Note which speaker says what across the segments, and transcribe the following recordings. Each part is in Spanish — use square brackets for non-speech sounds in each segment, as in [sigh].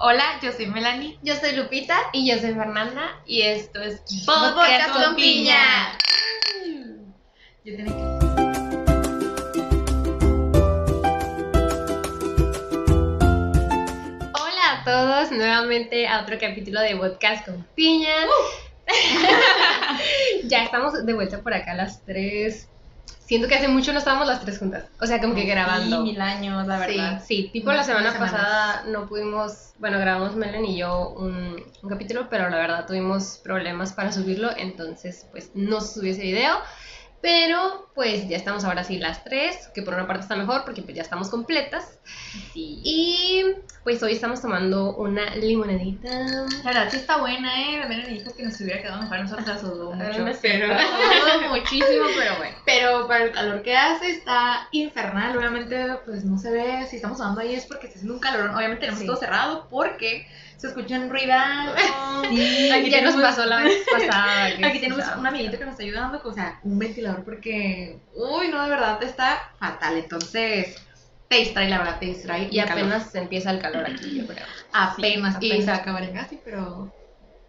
Speaker 1: Hola, yo soy Melanie.
Speaker 2: Yo soy Lupita.
Speaker 3: Y yo soy Fernanda. Y esto es
Speaker 2: Podcast con Piña.
Speaker 1: Yo tenía que...
Speaker 3: Hola a todos, nuevamente a otro capítulo de Podcast con Piña. [laughs] ya estamos de vuelta por acá las tres. Siento que hace mucho no estábamos las tres juntas. O sea, como que grabando.
Speaker 1: Sí, mil años, la verdad.
Speaker 3: Sí, sí, tipo la semana pasada no pudimos, bueno, grabamos Melen y yo un, un capítulo, pero la verdad tuvimos problemas para subirlo, entonces pues no subió ese video. Pero pues ya estamos ahora sí las tres, que por una parte está mejor porque pues ya estamos completas.
Speaker 1: Sí.
Speaker 3: Y pues hoy estamos tomando una limonadita.
Speaker 1: La verdad sí está buena, ¿eh? La Melanie dijo que nos hubiera quedado mejor, nosotros la sudó
Speaker 3: Ay,
Speaker 1: mucho.
Speaker 3: es
Speaker 1: pero sudó muchísimo, pero bueno. Pero para el calor que hace está infernal. Obviamente, pues no se ve. Si estamos hablando ahí es porque está haciendo un calorón. Obviamente tenemos
Speaker 3: Sí.
Speaker 1: todo cerrado porque se escuchan ruidos.
Speaker 3: Sí,
Speaker 1: Aquí
Speaker 3: ya nos
Speaker 1: tenemos-
Speaker 3: pasó la vez pasada. [laughs]
Speaker 1: Aquí tenemos un amiguito que nos está ayudando, o sea, un ventilador porque, uy, no, de verdad está fatal. Entonces, te distrae, la verdad, te distrae.
Speaker 3: Y
Speaker 1: el calor.
Speaker 3: apenas empieza el calor aquí, yo creo.
Speaker 1: apenas,
Speaker 3: Sí,
Speaker 1: y
Speaker 3: apenas.
Speaker 1: se va a acabar en casi, pero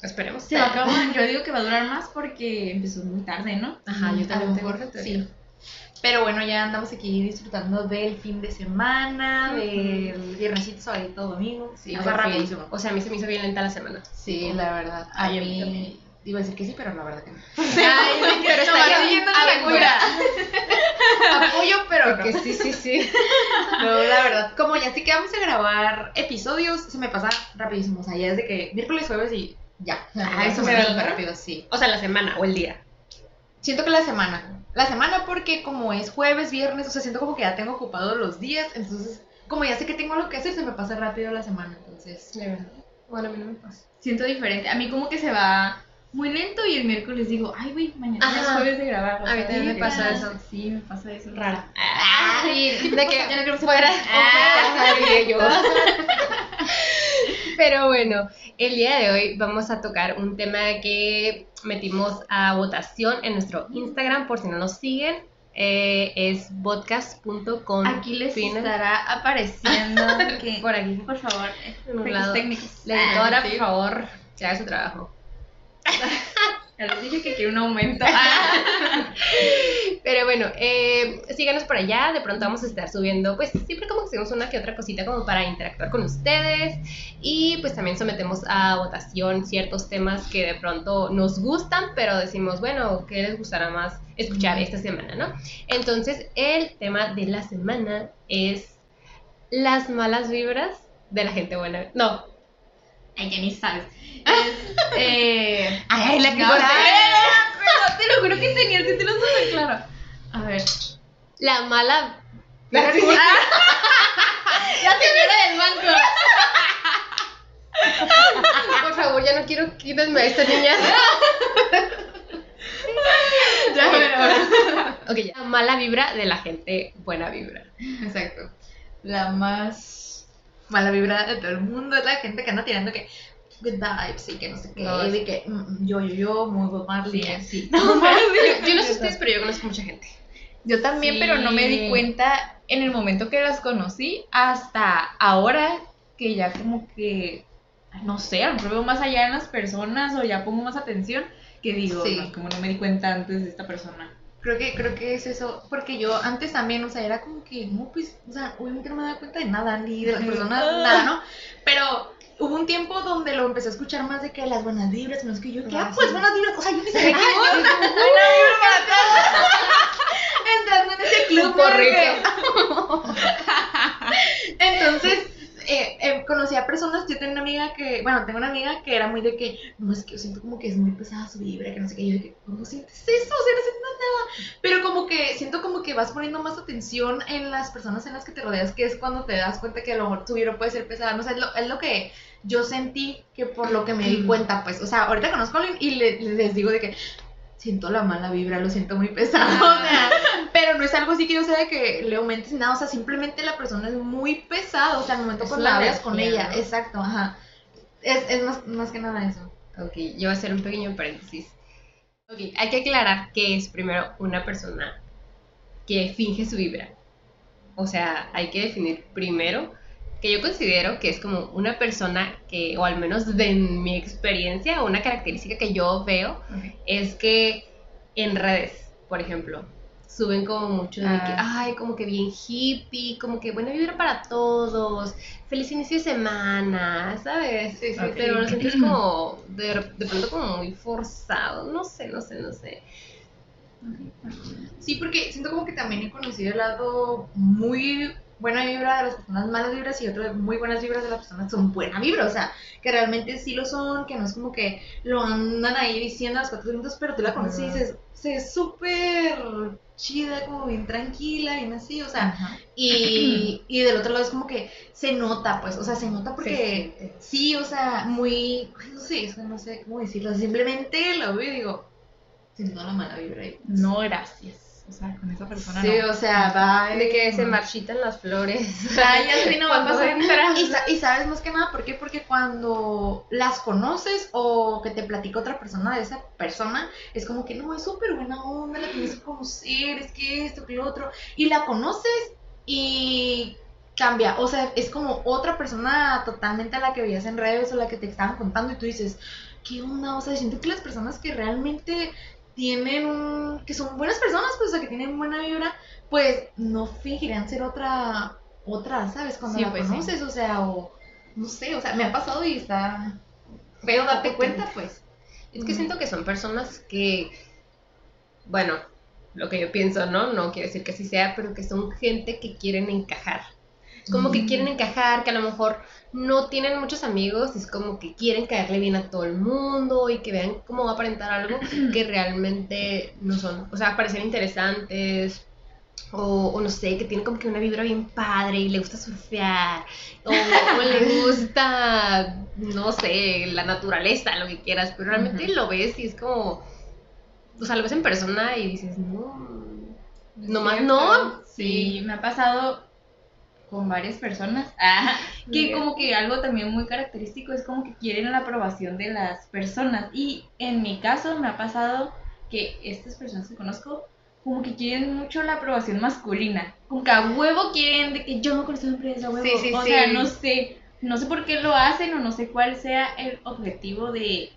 Speaker 3: Esperemos.
Speaker 4: Se va a acabar. Yo digo que va a durar más porque empezó muy tarde, ¿no?
Speaker 3: Ajá, yo también tengo
Speaker 1: sí. Pero bueno, ya andamos aquí disfrutando del fin de semana, del viernesito, sábado, domingo.
Speaker 3: Sí,
Speaker 1: o sea, rapidísimo.
Speaker 3: O sea, a mí se me hizo bien lenta la semana.
Speaker 1: Sí, la verdad. A
Speaker 4: Ay, a mí
Speaker 1: mí
Speaker 4: también.
Speaker 1: iba a decir que sí, pero la verdad que no. [laughs]
Speaker 3: Ay, pero está
Speaker 1: Nomás
Speaker 3: bien.
Speaker 1: siguiendo la. Apoyo, pero no.
Speaker 3: Porque sí, sí, sí.
Speaker 1: No, la verdad, como ya sí que vamos a grabar episodios, se me pasa rapidísimo. O sea, ya es de que miércoles, jueves y ya.
Speaker 3: Ah, eso
Speaker 1: se me
Speaker 3: sí.
Speaker 1: va súper rápido, sí.
Speaker 3: O sea, la semana o el día.
Speaker 1: Siento que la semana. La semana porque como es jueves, viernes, o sea, siento como que ya tengo ocupados los días. Entonces, como ya sé que tengo algo que hacer, se me pasa rápido la semana. Entonces,
Speaker 3: De verdad. Bueno, a mí no me pasa.
Speaker 4: Siento diferente. A mí como que se va muy lento y el miércoles digo, ay, güey, mañana
Speaker 3: Ajá.
Speaker 4: es jueves de grabar.
Speaker 3: A mí también me pasa eso.
Speaker 4: Sí, me pasa eso.
Speaker 3: Rara.
Speaker 1: Ah,
Speaker 3: sí, [laughs] de que
Speaker 1: no
Speaker 3: fuera
Speaker 1: Ah, [laughs]
Speaker 3: yo. [laughs] Pero bueno, el día de hoy vamos a tocar un tema que metimos a votación en nuestro Instagram, por si no nos siguen. Eh, es podcast.com.
Speaker 4: Aquí les estará apareciendo [laughs] que,
Speaker 3: Por aquí,
Speaker 4: por favor, técnicos.
Speaker 3: La editora,
Speaker 4: Ah,
Speaker 3: por favor, que haga su trabajo. [laughs]
Speaker 4: Ya les dije que quiero un aumento. [laughs]
Speaker 3: Pero bueno, eh, síganos por allá. De pronto vamos a estar subiendo, pues siempre como que hacemos una que otra cosita como para interactuar con ustedes. Y pues también sometemos a votación ciertos temas que de pronto nos gustan, pero decimos, bueno, ¿qué les gustará más escuchar esta semana, no? Entonces, el tema de la semana es las malas vibras de la gente buena. No,
Speaker 4: Ay, ya ni sabes. Es, [laughs] eh,
Speaker 1: ay, la que
Speaker 4: no, pero te lo juro que tenía el título súper claro. A ver.
Speaker 3: la mala...
Speaker 1: La que-
Speaker 4: La señora del banco. [laughs]
Speaker 3: Por favor, ya no quiero quítenme a esta niña. [laughs]
Speaker 1: Ya, pero-
Speaker 3: Ok, ya. La mala vibra de la gente buena vibra.
Speaker 1: Exacto. La más mala vibra de todo el mundo es la gente que anda tirando que good vibes y que no sé qué,
Speaker 3: No, sí.
Speaker 1: que mm, yo, yo, yo, muy Bob Marley,
Speaker 4: Sí.
Speaker 1: así. [laughs]
Speaker 3: Yo, yo no sé ustedes, pero yo conozco mucha gente.
Speaker 4: Yo también,
Speaker 1: Sí.
Speaker 4: pero no me di cuenta en el momento que las conocí hasta ahora que ya como que, no sé, a lo mejor veo más allá en las personas o ya pongo más atención que digo,
Speaker 1: Sí.
Speaker 4: no, como no me di cuenta antes de esta persona.
Speaker 1: Creo que, creo que es eso, porque yo antes también, o sea, era como que, no, pues, o sea, obviamente no me daba cuenta de nada, ni de las personas, nada, ¿no? Pero hubo un tiempo donde lo empecé a escuchar más de que las buenas vibras, no es que yo, que, ah,
Speaker 3: Ah,
Speaker 1: pues buenas vibras, o sea, yo ni sabía que buena vibra para todos. Entrando en ese club,
Speaker 3: porrito. [laughs]
Speaker 1: Entonces, eh, eh, conocí a personas, yo tengo una amiga que, bueno, tengo una amiga que era muy de que, no, es que yo siento como que es muy pesada su vibra, que no sé qué, yo de que, ¿cómo sientes eso? O sea, no siento nada. Pero como que siento como que vas poniendo más atención en las personas en las que te rodeas, que es cuando te das cuenta que a lo mejor tu vibra puede ser pesada, no sé, es lo, es lo que yo sentí que por lo que me di cuenta, pues, o sea, ahorita conozco a alguien y le- les digo de que siento la mala vibra, lo siento muy pesado, o sea, pero no es algo así que yo sea de que le aumentes nada, o sea, simplemente la persona es muy pesada, o sea, al momento cuando
Speaker 3: la
Speaker 1: hablas con ella, exacto, ajá. Es, es más, más que nada eso.
Speaker 3: Ok, yo voy a hacer un pequeño paréntesis. Ok, hay que aclarar que es primero una persona que finge su vibra. O sea, hay que definir primero que yo considero que es como una persona que, o al menos de mi experiencia, una característica que yo veo, es que en redes, por ejemplo, suben como mucho de que,
Speaker 4: Ah.
Speaker 3: ay, como que bien hippie, como que buena vibra para todos, feliz inicio de semana, ¿sabes?
Speaker 1: Sí, sí,
Speaker 3: Pero
Speaker 1: sí.
Speaker 3: lo sientes como, de, de pronto como muy forzado, no sé, no sé, no sé.
Speaker 1: Sí, porque siento como que también he conocido el lado muy buena vibra de las personas malas vibras y otro de muy buenas vibras de las personas son buena vibra, o sea, que realmente sí lo son, que no es como que lo andan ahí diciendo a los cuatro vientos, pero tú la conoces y dices, se es súper chida, como bien tranquila, bien así, o sea, y, y del otro lado es como que se nota, pues, o sea, se nota porque sí, o sea, muy, no sé, es que no sé cómo decirlo, simplemente lo veo y digo, siento la mala vibra ahí.
Speaker 4: No, gracias. O sea, con esa persona
Speaker 1: Sí,
Speaker 4: no.
Speaker 1: o sea, va
Speaker 3: De que se marchitan las flores.
Speaker 1: Ay, [laughs] ya sé, no va a pasar. Y, sa- y sabes más que nada, ¿por qué? Porque cuando las conoces o que te platica otra persona de esa persona, es como que no, es súper buena onda, la tienes que conocer, es que esto, que lo otro. Y la conoces y cambia. O sea, es como otra persona totalmente a la que veías en redes o la que te estaban contando y tú dices, ¿qué onda? O sea, siento que las personas que realmente tienen un. que son buenas personas, pues, o sea, que tienen buena vibra, pues no fingirían ser otra. otra, ¿sabes? Cuando
Speaker 4: Sí,
Speaker 1: la
Speaker 4: pues, sí.
Speaker 1: conoces, o sea, o. no sé, o sea, me ha pasado y está. feo darte cuenta, pues.
Speaker 3: Es que siento que son personas que, bueno, lo que yo pienso, ¿no? No quiere decir que así sea, pero que son gente que quieren encajar. Como que quieren encajar, que a lo mejor no tienen muchos amigos, es como que quieren caerle bien a todo el mundo y que vean cómo va a aparentar algo [clears throat] que realmente no son. O sea, parecer interesantes, o, o no sé, que tienen como que una vibra bien padre y le gusta surfear, o, o le [laughs] gusta, no sé, la naturaleza, lo que quieras, pero realmente lo ves y es como, o sea, lo ves en persona y dices, no, nomás no.
Speaker 4: Sí, me ha pasado con varias personas. [laughs] Ah, que
Speaker 3: Bien.
Speaker 4: como que algo también muy característico es como que quieren la aprobación de las personas. Y en mi caso me ha pasado que estas personas que conozco como que quieren mucho la aprobación masculina. Como que a huevo quieren de que yo no conozco empresa, a huevo.
Speaker 1: Sí, sí,
Speaker 4: o
Speaker 1: sí.
Speaker 4: sea, no sé, no sé por qué lo hacen o no sé cuál sea el objetivo de,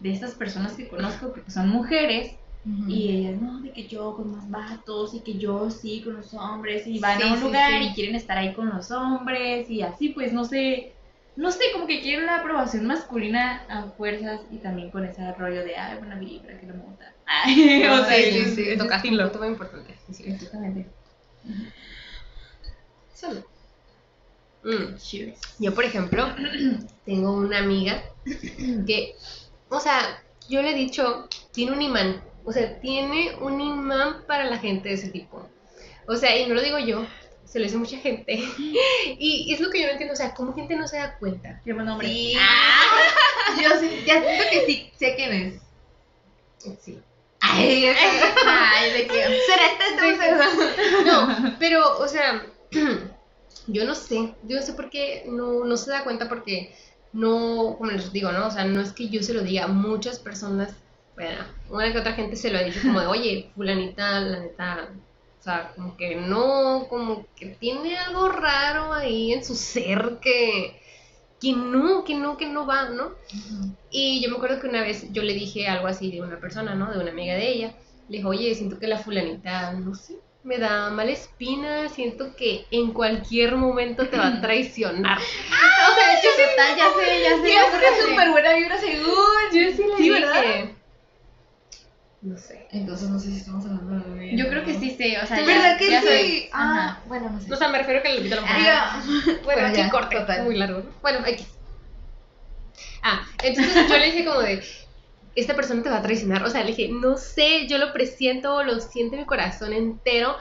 Speaker 4: de estas personas que conozco, porque son mujeres. Y ellas, no, de que yo con más vatos y que yo sí con los hombres y van
Speaker 1: Sí,
Speaker 4: a un
Speaker 1: sí,
Speaker 4: lugar
Speaker 1: sí.
Speaker 4: y quieren estar ahí con los hombres y así, pues no sé, no sé, como que quieren la aprobación masculina a fuerzas y también con ese rollo de, ay, buena vibra, que no me gusta. [laughs] Ay, o sea,
Speaker 1: sí, sí, sí,
Speaker 3: tocaste un
Speaker 4: estilo.
Speaker 3: punto muy importante.
Speaker 4: Exactamente.
Speaker 1: Salud.
Speaker 3: Mm.
Speaker 4: Cheers.
Speaker 3: Yo, por ejemplo, [clears throat] tengo una amiga que, o sea, yo le he dicho, tiene un imán, o sea, tiene un imán para la gente de ese tipo. O sea, y no lo digo yo, se lo dice mucha gente. [laughs] Y es lo que yo no entiendo, o sea, ¿cómo gente no se da cuenta?
Speaker 4: Qué buen nombre.
Speaker 1: Sí. Yo sí, ya siento que sí, sé quién es.
Speaker 3: Sí.
Speaker 1: Ay,
Speaker 4: Ay, [laughs] de que.
Speaker 1: ¿Será entonces?
Speaker 3: No, pero, o sea, [clears throat] yo no sé, yo no sé por qué no, no se da cuenta porque no, como les digo, ¿no? O sea, no es que yo se lo diga, muchas personas, bueno, una que otra gente se lo ha dicho como de, oye, fulanita, la neta, o sea, como que no, como que tiene algo raro ahí en su ser que, que no, que no, que no va, ¿no? Y yo me acuerdo que una vez yo le dije algo así de una persona, ¿no? De una amiga de ella. Le dije, oye, siento que la fulanita, no sé, me da mala espina, siento que en cualquier momento te va a [laughs] traicionar.
Speaker 1: O sea, yo total, ya sé, ya sé.
Speaker 4: Ya
Speaker 1: sé,
Speaker 4: sé.
Speaker 1: súper buena vibra según.
Speaker 3: Yo sí le
Speaker 1: Sí,
Speaker 3: dije.
Speaker 1: ¿verdad?
Speaker 3: No sé.
Speaker 1: Entonces no sé si estamos hablando de
Speaker 4: Yo creo que sí sé, o sea, ya-
Speaker 1: ¿Verdad que
Speaker 4: ya
Speaker 1: sí?
Speaker 4: sé.
Speaker 1: Ah,
Speaker 4: Ajá.
Speaker 1: bueno, no sé.
Speaker 3: O sea, me refiero a que le quito.
Speaker 1: Ah, [laughs]
Speaker 3: Bueno,
Speaker 1: Bueno,
Speaker 3: aquí
Speaker 1: ya,
Speaker 3: corte,
Speaker 1: total.
Speaker 3: muy largo. ¿no? Bueno, X. Ah, entonces yo le dije como de, esta persona te va a traicionar. O sea, le dije, no sé, yo lo presiento, lo siento en mi corazón entero.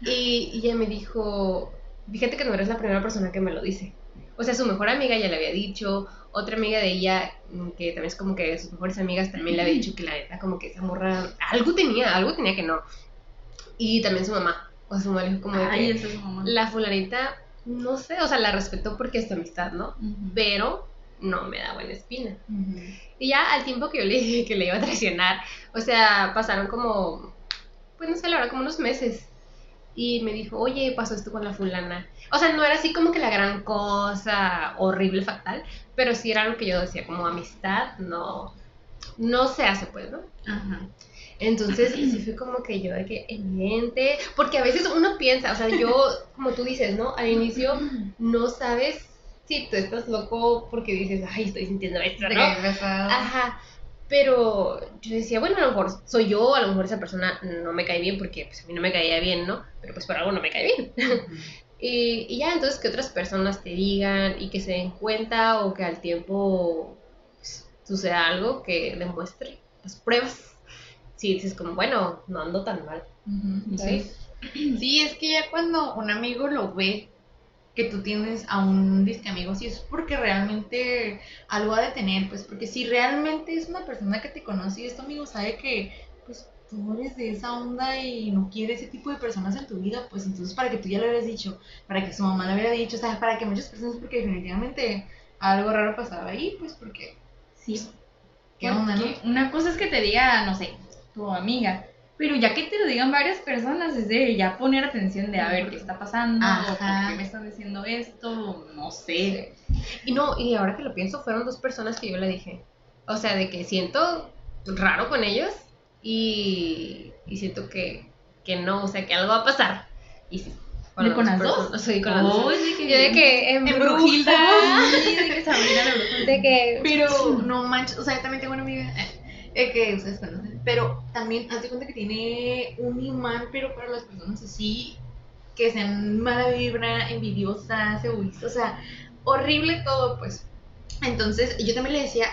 Speaker 3: Y, y ella me dijo, fíjate que no eres la primera persona que me lo dice. O sea, su mejor amiga ya le había dicho, otra amiga de ella, que también es como que de sus mejores amigas, también le había dicho que la neta, como que esa morra, algo tenía, algo tenía que no. Y también su mamá, o sea, su mamá le dijo como de
Speaker 4: Ay,
Speaker 3: que
Speaker 4: eso es mamá.
Speaker 3: la fulanita, no sé, o sea, la respetó porque es tu amistad, ¿no? Pero no me da buena espina. Y ya al tiempo que yo le dije que le iba a traicionar, o sea, pasaron como, pues no sé, la verdad, como unos meses. Y me dijo, oye, pasó esto con la fulana. O sea, no era así como que la gran cosa horrible, fatal, pero sí era algo que yo decía, como amistad, no, no se hace, pues, ¿no?
Speaker 1: Ajá.
Speaker 3: Entonces, sí fue como que yo de que evidente, porque a veces uno piensa, o sea, yo, como tú dices, ¿no? Al inicio no sabes si tú estás loco porque dices, ay, estoy sintiendo esto, ¿no? Ajá. Pero yo decía, bueno, a lo mejor soy yo, a lo mejor esa persona no me cae bien porque pues, a mí no me caía bien, ¿no? Pero pues por algo no me cae bien. [laughs] y, y ya, entonces que otras personas te digan y que se den cuenta o que al tiempo pues, suceda algo que demuestre las pruebas. Sí, dices como, bueno, no ando tan mal. ¿Sí?
Speaker 1: Sí, es que ya cuando un amigo lo ve que tú tienes a un disque amigo, sí es porque realmente algo ha de tener, pues porque si realmente es una persona que te conoce y es tu amigo, sabe que pues tú eres de esa onda y no quiere ese tipo de personas en tu vida, pues entonces para que tú ya lo hubieras dicho, para que su mamá lo hubiera dicho, o sea, para que muchas personas, porque definitivamente algo raro pasaba ahí, pues porque,
Speaker 4: Sí.
Speaker 1: ¿qué onda, no?
Speaker 4: Una cosa es que te diga, no sé, tu amiga. Pero ya que te lo digan varias personas, es de ya poner atención de a ver qué está pasando, o por
Speaker 1: Ajá.
Speaker 4: qué me están diciendo esto, no sé.
Speaker 3: Y no, y ahora que lo pienso, fueron dos personas que yo le dije. O sea, de que siento raro con ellos y, y siento que, que no, o sea, que algo va a pasar. Y sí.
Speaker 4: ¿De con las dos?
Speaker 3: personas. Sí, con las dos.
Speaker 4: De que-
Speaker 3: Yo de que en
Speaker 1: Embrujilda. [laughs]
Speaker 4: Sí, de que Sabrina la bruja.
Speaker 3: De que.
Speaker 1: Pero no manches, o sea, yo también tengo una amiga eh, que ustedes conocen, pero también haz de cuenta que tiene un imán, pero para las personas así, que sean mala vibra, envidiosas, egoístas, o sea, horrible todo, pues. Entonces, yo también le decía,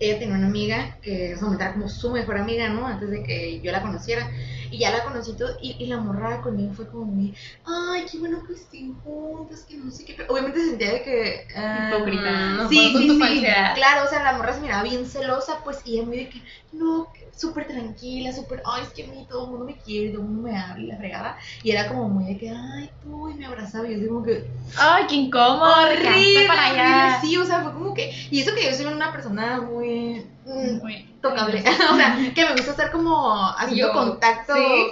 Speaker 1: ella tenía una amiga que era como su mejor amiga, ¿no? Antes de que yo la conociera. Y ya la conocí todo, y, y la morra conmigo fue como muy, ay, qué bueno que estén juntas, que no sé qué. Obviamente sentía de que. ah,
Speaker 4: Hipócrita.
Speaker 3: no
Speaker 1: sí, sí, sí.
Speaker 3: falsedad.
Speaker 1: Claro, o sea, la morra se miraba bien celosa, pues, y ella muy de que, no, que súper tranquila, súper, ay, es que a mí todo el mundo me quiere, todo el mundo me habla y la fregada. Y era como muy de que, ay, tú, y me abrazaba, y yo así como que,
Speaker 4: Ay, qué incómodo.
Speaker 1: horrible,
Speaker 4: para allá.
Speaker 1: sí, o sea, fue como que, y eso que yo soy una persona muy mm,
Speaker 4: Muy-
Speaker 1: tocable, [laughs] o sea, que me gusta estar como haciendo
Speaker 3: Yo,
Speaker 1: contacto.
Speaker 3: ¿sí?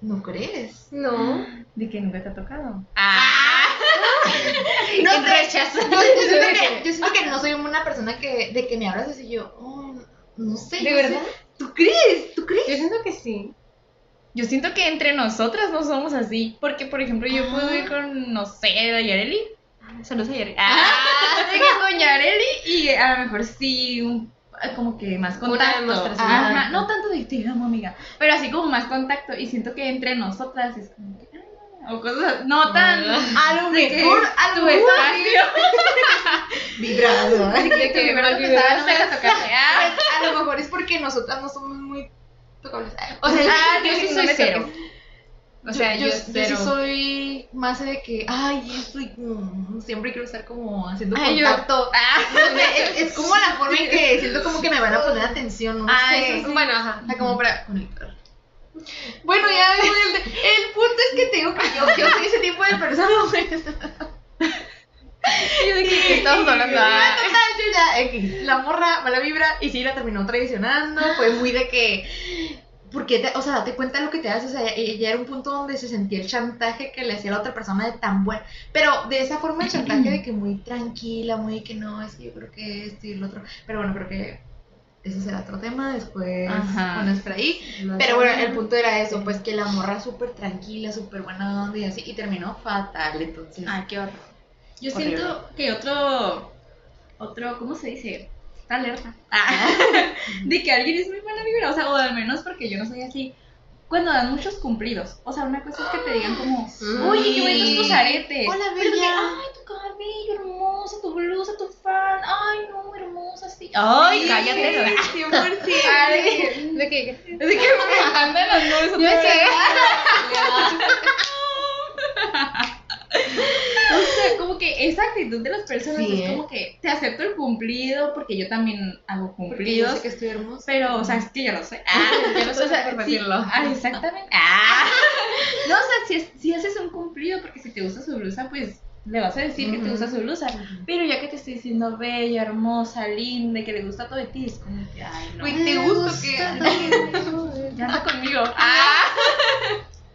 Speaker 1: ¿No crees?
Speaker 3: No. [gasps]
Speaker 4: De que nunca te ha tocado. [laughs]
Speaker 1: No
Speaker 3: En
Speaker 1: sé,
Speaker 3: rechazo.
Speaker 1: Yo, yo siento [laughs] que, yo siento que no soy una persona que, de que me abrazas y yo, oh, no sé.
Speaker 3: ¿De
Speaker 1: no sé.
Speaker 3: verdad?
Speaker 1: ¿Tú crees? ¿Tú crees?
Speaker 3: Yo siento que sí.
Speaker 4: Yo siento que entre nosotras no somos así. Porque, por ejemplo, yo puedo ir con, no sé, a Yareli. Saludos a Yareli. Ah, [laughs] que con Yareli y a lo mejor sí, un, como que más contacto. Ajá, no tanto de te amo, amiga. Pero así como más contacto. Y siento que entre nosotras es como que. Ah, O cosas no tan.
Speaker 1: A lo
Speaker 4: de que
Speaker 1: mejor, a lo mejor. Vibrado.
Speaker 4: De que [laughs] no me. Ah, [laughs]
Speaker 1: A lo mejor es porque nosotras no somos muy tocables. [laughs]
Speaker 3: O sea,
Speaker 4: Ah,
Speaker 3: yo sí soy cero. O sea, yo,
Speaker 1: yo, yo
Speaker 3: cero.
Speaker 1: sí soy más de que, ay, estoy como, siempre quiero estar como haciendo
Speaker 4: Ay,
Speaker 1: contacto. es, es como la forma en que siento como que me van a poner atención, no
Speaker 3: Ah,
Speaker 1: sé.
Speaker 3: eso sí. Bueno, ajá.
Speaker 1: O sea, como para conectar. Bueno, ya, el, el punto es que te digo que yo, yo soy ese tipo de persona, [laughs] pues.
Speaker 4: yo de que ¿qué estamos hablando. Ah.
Speaker 1: total, yo ya, X. La morra, mala vibra, y sí, la terminó traicionando. Fue muy de que. Porque, te- o sea, date cuenta de lo que te hace. O sea, ya, ya era un punto donde se sentía el chantaje que le hacía a la otra persona de tan buen. Pero de esa forma, el chantaje de que muy tranquila, muy que no, es que yo creo que esto y lo otro. Pero bueno, creo que ese será otro tema. Después,
Speaker 4: Ajá.
Speaker 1: bueno, es por ahí. Pero bueno, el punto era eso, pues que la morra súper tranquila, súper buena onda y así, y terminó fatal, entonces.
Speaker 4: Ay, qué horror. Yo
Speaker 1: Horrible.
Speaker 4: siento que otro, otro, ¿cómo se dice? Está alerta. Ah, [laughs] de que alguien es muy buena vibra, o sea, o al menos porque yo no soy así. Cuando dan muchos cumplidos, o sea, una cosa es que te digan como, oye, qué bonitos tus aretes.
Speaker 1: Hola,
Speaker 4: Pero que,
Speaker 1: bella.
Speaker 4: ay, tu cabello hermoso, tu blusa, tu fan, ay, no, hermosa, sí. Ay, cállate.
Speaker 1: Sí, [laughs] 100%.
Speaker 4: Ay,
Speaker 3: ¿De qué?
Speaker 4: de que me [laughs] andan las nubes
Speaker 3: Yo
Speaker 4: vez. [laughs] O sea, como que esa actitud de las personas
Speaker 1: Sí,
Speaker 4: es
Speaker 1: ¿eh?
Speaker 4: como que te acepto el cumplido porque yo también hago
Speaker 1: Porque yo
Speaker 4: cumplidos.
Speaker 1: sé que estoy hermosa.
Speaker 4: Pero, o sea, es que yo lo sé.
Speaker 3: Ah, yo no sé
Speaker 4: O sea,
Speaker 3: por [laughs]
Speaker 4: sí,
Speaker 3: decirlo.
Speaker 4: ah, exactamente. Ah. [laughs] No, o sea, si, si haces un cumplido porque si te gusta su blusa, pues le vas a decir que te gusta su blusa. Pero ya que te estoy diciendo bella, hermosa, linda, y que le gusta todo de ti, es como que, ay, no.
Speaker 1: Güey, ¿te gusta que.? [laughs]
Speaker 4: Ya anda conmigo. Ah.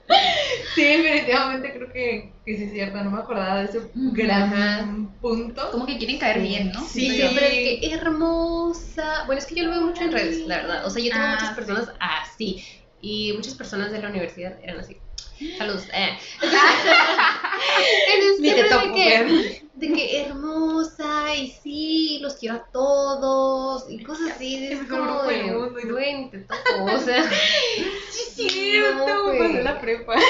Speaker 4: [laughs]
Speaker 1: Sí, definitivamente creo que, que sí es cierto, no me acordaba de ese gran punto.
Speaker 4: Como que quieren caer bien, ¿no?
Speaker 1: Sí.
Speaker 3: Siempre de que hermosa. Bueno, es que yo lo veo mucho en redes, la verdad. O sea, yo tengo
Speaker 4: Ah,
Speaker 3: muchas
Speaker 4: sí.
Speaker 3: personas así. Y muchas personas de la universidad eran así. Saludos. [laughs] Eh. [laughs] Entonces,
Speaker 1: Ni te topo,
Speaker 3: que. De que hermosa y sí, los quiero a todos y cosas así. Es
Speaker 1: Es
Speaker 3: como de,
Speaker 1: mundo y
Speaker 3: güey, te toco. O sea, [laughs]
Speaker 1: Sí, [laughs] cierto,
Speaker 3: No,
Speaker 1: en la prepa. [laughs]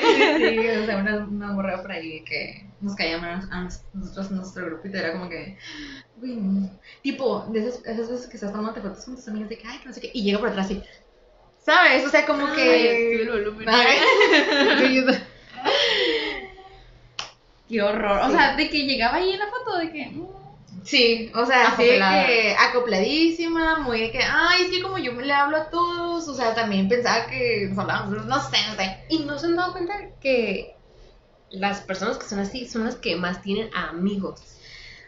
Speaker 1: Sí, sí, sí, o sea, una, una morra por ahí que nos caía mal a nos- nosotros nuestro grupito, era como que, güey, tipo, de esas, esas veces que estás tomando fotos con tus amigas de que, ay, que no sé qué, y llega por atrás y, ¿sabes? O sea, como
Speaker 3: Ay,
Speaker 1: que...
Speaker 3: el volumen.
Speaker 4: Qué horror. O
Speaker 1: Sí.
Speaker 4: sea, de que llegaba ahí en la foto, de que. mm,
Speaker 1: Sí, o sea, sí de
Speaker 3: Acoplada.
Speaker 1: que acopladísima, muy de que, ay, es que como yo me le hablo a todos, o sea, también pensaba que nos hablábamos, no sé, no sé.
Speaker 3: Y no se han dado cuenta que las personas que son así son las que más tienen amigos.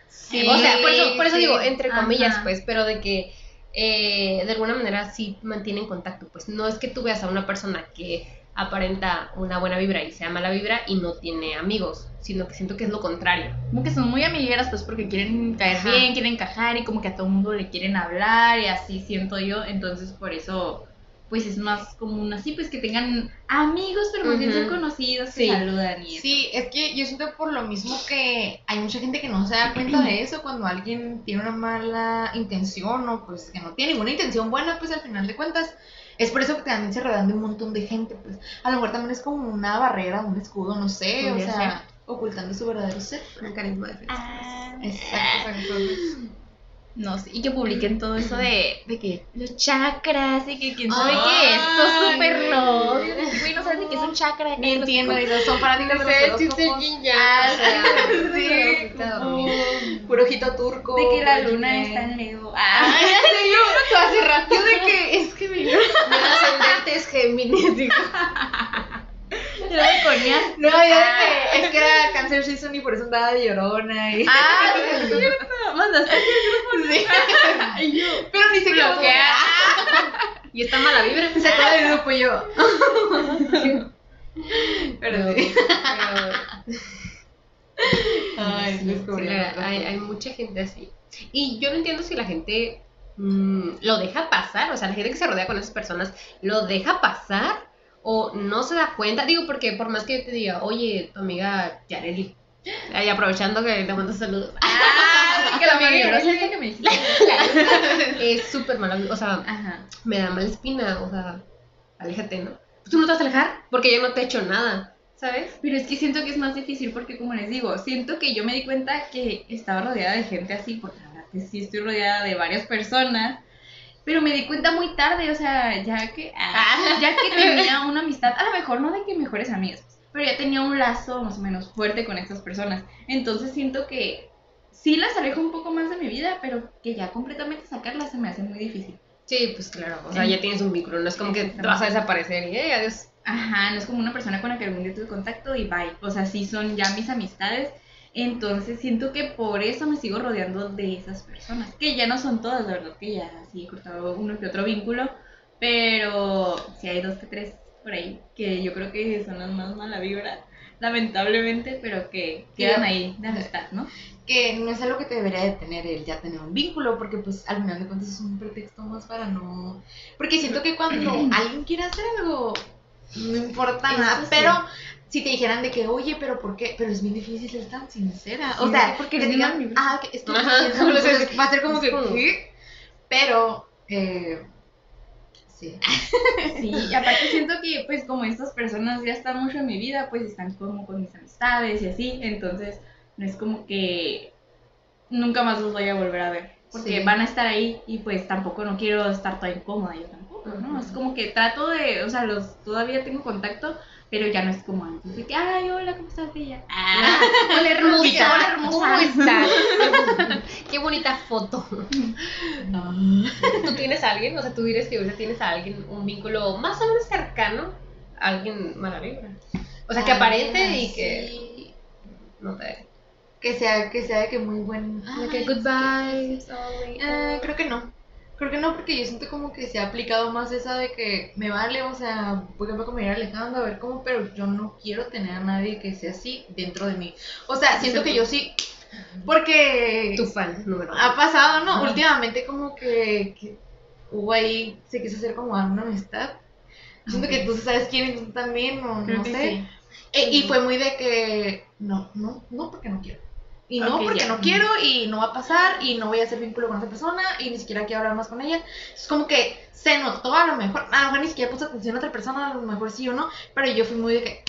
Speaker 1: Sí,
Speaker 3: o sea, por eso, por eso
Speaker 1: sí.
Speaker 3: digo, entre comillas,
Speaker 4: Ajá.
Speaker 3: pues, pero de que eh, de alguna manera sí mantienen contacto. Pues no es que tú veas a una persona que aparenta una buena vibra y sea mala vibra y no tiene amigos, sino que siento que es lo contrario.
Speaker 4: Como que son muy amigueras, pues porque quieren caer
Speaker 3: Ajá.
Speaker 4: bien, quieren encajar y como que a todo el mundo le quieren hablar y así siento yo. Entonces, por eso, pues es más común así, pues que tengan amigos, pero más bien son conocidos que
Speaker 3: Sí.
Speaker 4: saludan y eso.
Speaker 1: Sí, es que yo siento por lo mismo que hay mucha gente que no se da cuenta de eso cuando alguien tiene una mala intención o pues que no tiene ninguna intención buena, pues al final de cuentas. Es por eso que también se rodean de un montón de gente, pues a lo mejor también es como una barrera, un escudo, no sé, o sea, ocultando su verdadero ser.
Speaker 3: Un carisma de defensa.
Speaker 4: Ah,
Speaker 1: Exacto, exacto.
Speaker 4: No sé, y que publiquen todo eso de, de que los chakras y que quién sabe qué
Speaker 1: Ay.
Speaker 4: esto súper loco. Güey, no sabes ni qué es un chakra.
Speaker 1: Ni entiendo, digo, son [laughs] fanáticos de los horóscopos.
Speaker 3: Ah,
Speaker 1: sí, [laughs] como puro ojito turco.
Speaker 4: De que la luna está en Leo. Ah,
Speaker 1: Ay, ¿en serio? Tú hace rato de que es que mi
Speaker 3: Mi ascendente es Géminis. digo.
Speaker 4: Era de coñac.
Speaker 1: No, yo de que es que era cáncer season y por eso andaba de llorona y...
Speaker 4: Ah, [laughs] es cierto. Mandaste
Speaker 1: Sí.
Speaker 4: Ay, yo.
Speaker 1: Pero ni se
Speaker 4: Bloquea. [laughs]
Speaker 3: Y está mala vibra.
Speaker 1: Se acaba del grupo y yo. [laughs] Pero sí.
Speaker 3: pero-
Speaker 1: Ay,
Speaker 3: Sí, sí, hay, hay mucha gente así. Y yo no entiendo si la gente mm, lo deja pasar, o sea, la gente que se rodea con esas personas lo deja pasar o no se da cuenta. Digo, porque por más que yo te diga, oye, tu amiga Yareli, ahí aprovechando que te mando saludos,
Speaker 4: Ah, que la
Speaker 3: Amiga, [laughs] es súper mala, o sea,
Speaker 4: Ajá.
Speaker 3: me da mala espina, o sea, aléjate, ¿no? Pues tú no te vas a alejar porque yo no te he hecho nada, ¿sabes?
Speaker 4: Pero es que siento que es más difícil porque, como les digo, siento que yo me di cuenta que estaba rodeada de gente así, porque la verdad que sí estoy rodeada de varias personas, pero me di cuenta muy tarde, o sea, ya que, ah, ya que tenía una amistad, a lo mejor no de que mejores amigas, pero ya tenía un lazo más o menos fuerte con estas personas. Entonces siento que sí las alejo un poco más de mi vida, pero que ya completamente sacarlas se me hace muy difícil.
Speaker 3: Sí, pues claro, o sea, ya tienes un vínculo, no es como que te vas a desaparecer y eh, adiós.
Speaker 4: Ajá, no es como una persona con la que algún día tuve contacto y bye. O sea, sí son ya mis amistades. Entonces siento que por eso me sigo rodeando de esas personas. Que ya no son todas, la verdad que ya sí he cortado uno que otro vínculo. Pero sí hay dos que tres por ahí que yo creo que son las más mala vibra, lamentablemente, pero que quedan ahí de amistad, ¿no?
Speaker 1: Que no es algo que te debería de tener el ya tener un vínculo, porque pues al final de cuentas es un pretexto más para no... Porque siento que cuando [clears throat] alguien quiere hacer algo, no importa nada, pero si te dijeran de que, oye, pero ¿por qué? Pero es bien difícil ser tan sincera. o sea,
Speaker 4: porque
Speaker 1: que digan,
Speaker 4: vibra.
Speaker 1: ah, que va a ser como
Speaker 3: es
Speaker 1: que,
Speaker 3: como-
Speaker 1: ¿qué? Pero, eh, sí. [laughs]
Speaker 4: Sí, y aparte siento que pues como estas personas ya están mucho en mi vida, pues están como con mis amistades y así, entonces no es como que nunca más los voy a volver a ver, porque
Speaker 1: Sí.
Speaker 4: van a estar ahí y pues tampoco no quiero estar toda incómoda yo tampoco, ¿no? Es como que trato de, o sea, los todavía tengo contacto, pero ya no es como antes, de que, ay, hola, ¿cómo estás, bella? Ah,
Speaker 3: Hola hermosa,
Speaker 4: Hola, hermosa.
Speaker 3: ¿cómo estás? [laughs] Qué bonita foto. ¿Tú tienes a alguien? O sea, tú dirías que ahorita tienes a alguien, un vínculo más o menos cercano a alguien mala vibra. O sea, que aparente y que
Speaker 1: Sí.
Speaker 3: no te...
Speaker 1: Que sea, que sea de que muy buen...
Speaker 3: Que
Speaker 1: Ay,
Speaker 3: good vibes, always.
Speaker 1: Eh, creo que no. Creo que no, porque yo siento como que se ha aplicado más esa de que me vale, o sea, por ejemplo, como ir alejando, a ver cómo, pero yo no quiero tener a nadie que sea así dentro de mí. O sea, siento que yo sí, porque
Speaker 3: Tu fan número uno.
Speaker 1: ha pasado, ¿no? Últimamente como que, que hubo ahí, se quiso hacer como una amistad. Siento que tú sabes quién es tú también, o no sé.
Speaker 4: sí.
Speaker 1: E- y fue muy de que, no, no, no porque no quiero. Y no porque
Speaker 4: ya.
Speaker 1: no quiero y no va a pasar y no voy a hacer vínculo con esa persona y ni siquiera quiero hablar más con ella. Es como que se notó a lo mejor, a lo mejor ni siquiera puse atención a otra persona, a lo mejor sí o no, pero yo fui muy de que